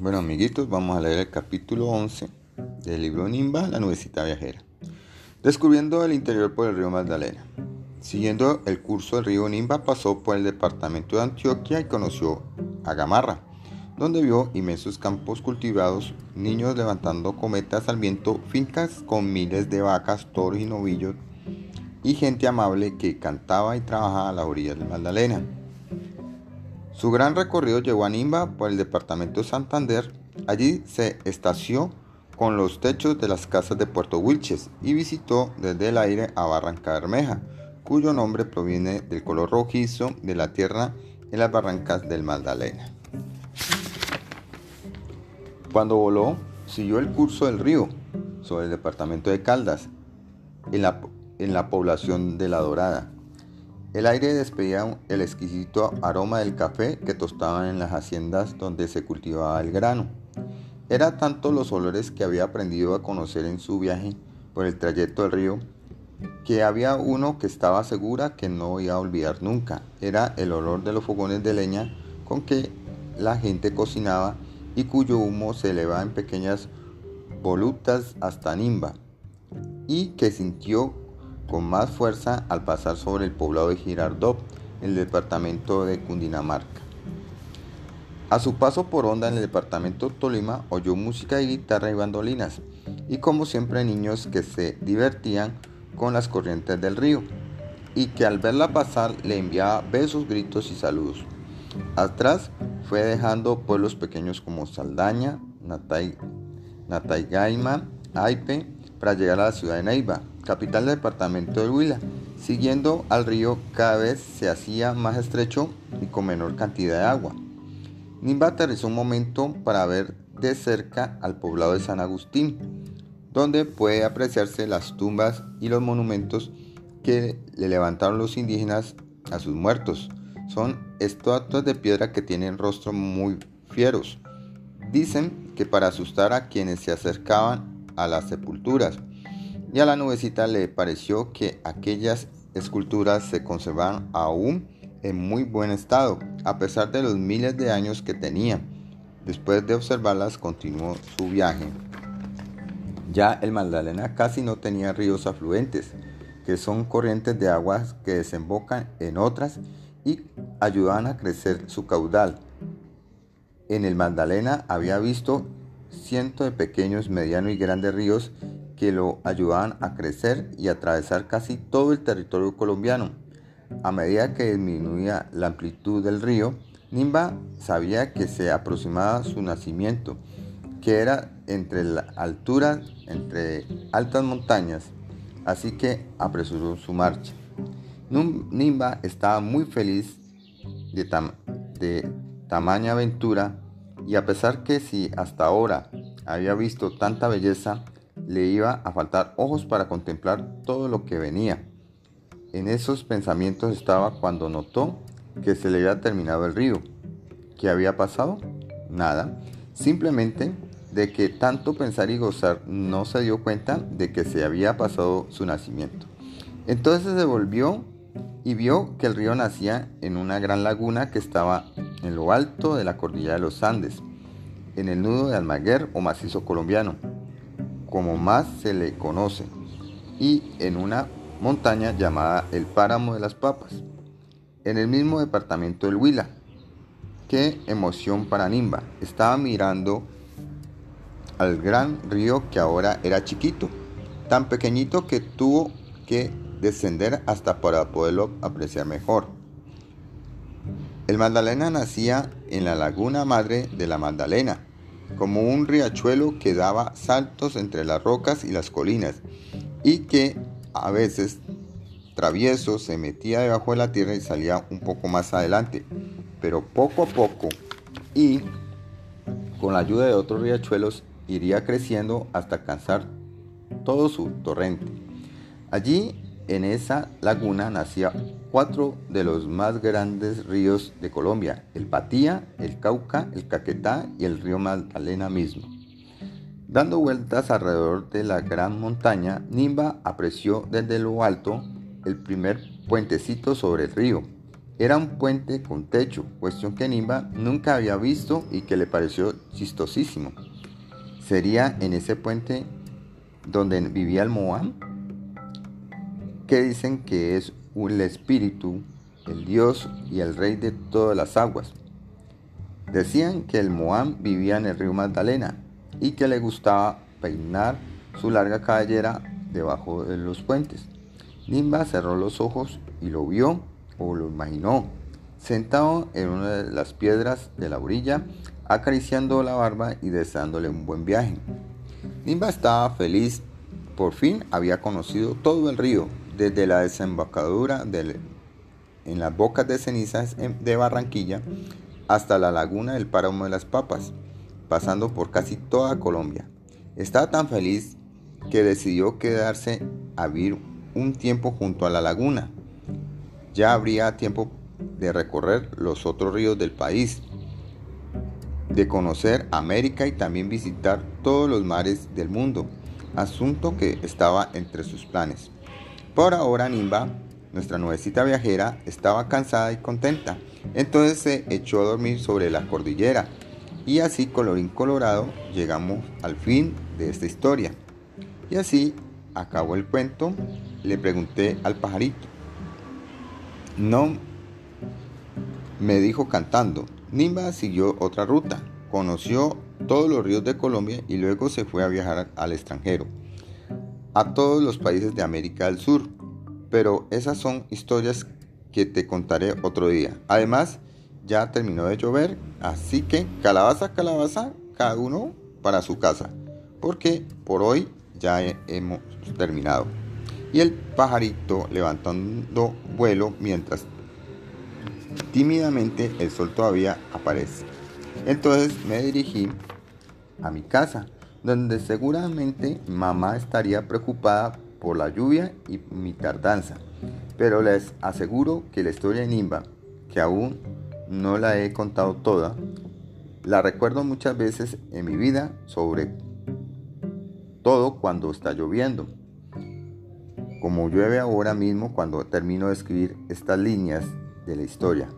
Bueno amiguitos, vamos a leer el capítulo 11 del libro Nimba, la nubecita viajera. Descubriendo el interior por el río Magdalena. Siguiendo el curso del río Nimba pasó por el departamento de Antioquia y conoció a Gamarra, donde vio inmensos campos cultivados, niños levantando cometas al viento, fincas con miles de vacas, toros y novillos, y gente amable que cantaba y trabajaba a la orilla del Magdalena. Su gran recorrido llevó a Nimba por el departamento de Santander. Allí se estació con los techos de las casas de Puerto Wilches y visitó desde el aire a Barranca Bermeja, cuyo nombre proviene del color rojizo de la tierra en las barrancas del Magdalena. Cuando voló, siguió el curso del río sobre el departamento de Caldas, en la, en la población de La Dorada el aire despedía el exquisito aroma del café que tostaban en las haciendas donde se cultivaba el grano. Era tanto los olores que había aprendido a conocer en su viaje por el trayecto del río que había uno que estaba segura que no iba a olvidar nunca. Era el olor de los fogones de leña con que la gente cocinaba y cuyo humo se elevaba en pequeñas volutas hasta Nimba y que sintió con más fuerza al pasar sobre el poblado de Girardot, en el departamento de Cundinamarca. A su paso por Honda en el departamento de Tolima oyó música de guitarra y bandolinas, y como siempre niños que se divertían con las corrientes del río, y que al verla pasar le enviaba besos, gritos y saludos. Atrás fue dejando pueblos pequeños como Saldaña, Natay, Nataygaima, Aipe, para llegar a la ciudad de Neiva, capital del departamento de Huila. Siguiendo al río cada vez se hacía más estrecho y con menor cantidad de agua. Nimba aterrizó un momento para ver de cerca al poblado de San Agustín, donde puede apreciarse las tumbas y los monumentos que le levantaron los indígenas a sus muertos. Son estatuas de piedra que tienen rostros muy fieros. Dicen que para asustar a quienes se acercaban a las sepulturas y a la nubecita le pareció que aquellas esculturas se conservaban aún en muy buen estado, a pesar de los miles de años que tenían. Después de observarlas, continuó su viaje. Ya el Magdalena casi no tenía ríos afluentes, que son corrientes de aguas que desembocan en otras y ayudan a crecer su caudal. En el Magdalena había visto cientos de pequeños, medianos y grandes ríos que lo ayudaban a crecer y atravesar casi todo el territorio colombiano. A medida que disminuía la amplitud del río, Nimba sabía que se aproximaba su nacimiento, que era entre la altura, entre altas montañas, así que apresuró su marcha. Nimba estaba muy feliz de, de tamaña aventura y a pesar que si hasta ahora había visto tanta belleza, le iba a faltar ojos para contemplar todo lo que venía. En esos pensamientos estaba cuando notó que se le había terminado el río. ¿Qué había pasado? Nada. Simplemente de que tanto pensar y gozar no se dio cuenta de que se había pasado su nacimiento. Entonces se volvió y vio que el río nacía en una gran laguna que estaba en lo alto de la cordillera de los Andes, en el nudo de Almaguer o macizo colombiano como más se le conoce, y en una montaña llamada el Páramo de las Papas, en el mismo departamento del Huila. Qué emoción para Nimba. Estaba mirando al gran río que ahora era chiquito, tan pequeñito que tuvo que descender hasta para poderlo apreciar mejor. El Magdalena nacía en la laguna madre de la Magdalena, como un riachuelo que daba saltos entre las rocas y las colinas y que a veces travieso se metía debajo de la tierra y salía un poco más adelante, pero poco a poco y con la ayuda de otros riachuelos iría creciendo hasta alcanzar todo su torrente. Allí en esa laguna nacía cuatro de los más grandes ríos de Colombia, el Patía, el Cauca, el Caquetá y el río Magdalena mismo. Dando vueltas alrededor de la gran montaña, Nimba apreció desde lo alto el primer puentecito sobre el río, Era un puente con techo, cuestión que Nimba nunca había visto y que le pareció chistosísimo. ¿Sería en ese puente donde vivía el Moam? Que dicen que es el espíritu, el dios y el rey de todas las aguas. Decían que el Moam vivía en el río Magdalena y que le gustaba peinar su larga cabellera debajo de los puentes. Nimba cerró los ojos y lo vio o lo imaginó, sentado en una de las piedras de la orilla, acariciando la barba y deseándole un buen viaje. Nimba estaba feliz, por fin había conocido todo el río, desde la desembocadura en las bocas de cenizas de Barranquilla hasta la laguna del páramo de las Papas, pasando por casi toda Colombia. Estaba tan feliz que decidió quedarse a vivir un tiempo junto a la laguna. Ya habría tiempo de recorrer los otros ríos del país, de conocer América y también visitar todos los mares del mundo, asunto que estaba entre sus planes. Por ahora Nimba, nuestra nuevecita viajera, estaba cansada y contenta, entonces se echó a dormir sobre la cordillera y así colorín colorado llegamos al fin de esta historia. Y así acabó el cuento, le pregunté al pajarito. No, me dijo cantando. Nimba siguió otra ruta, conoció todos los ríos de Colombia y luego se fue a viajar al extranjero, a todos los países de América del Sur. Pero esas son historias que te contaré otro día. Además, ya terminó de llover, así que calabaza, calabaza, cada uno para su casa, porque por hoy ya hemos terminado. Y el pajarito levantando vuelo mientras tímidamente el sol todavía aparece. Entonces me dirigí a mi casa, donde seguramente mamá estaría preocupada por la lluvia y mi tardanza. Pero les aseguro que la historia de Nimba, que aún no la he contado toda, la recuerdo muchas veces en mi vida sobre todo cuando está lloviendo. Como llueve ahora mismo cuando termino de escribir estas líneas de la historia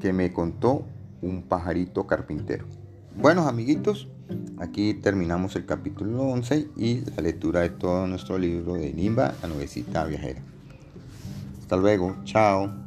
que me contó un pajarito carpintero. Bueno, amiguitos, aquí terminamos el capítulo 11 y la lectura de todo nuestro libro de Nimba, la nuevecita viajera. Hasta luego, chao.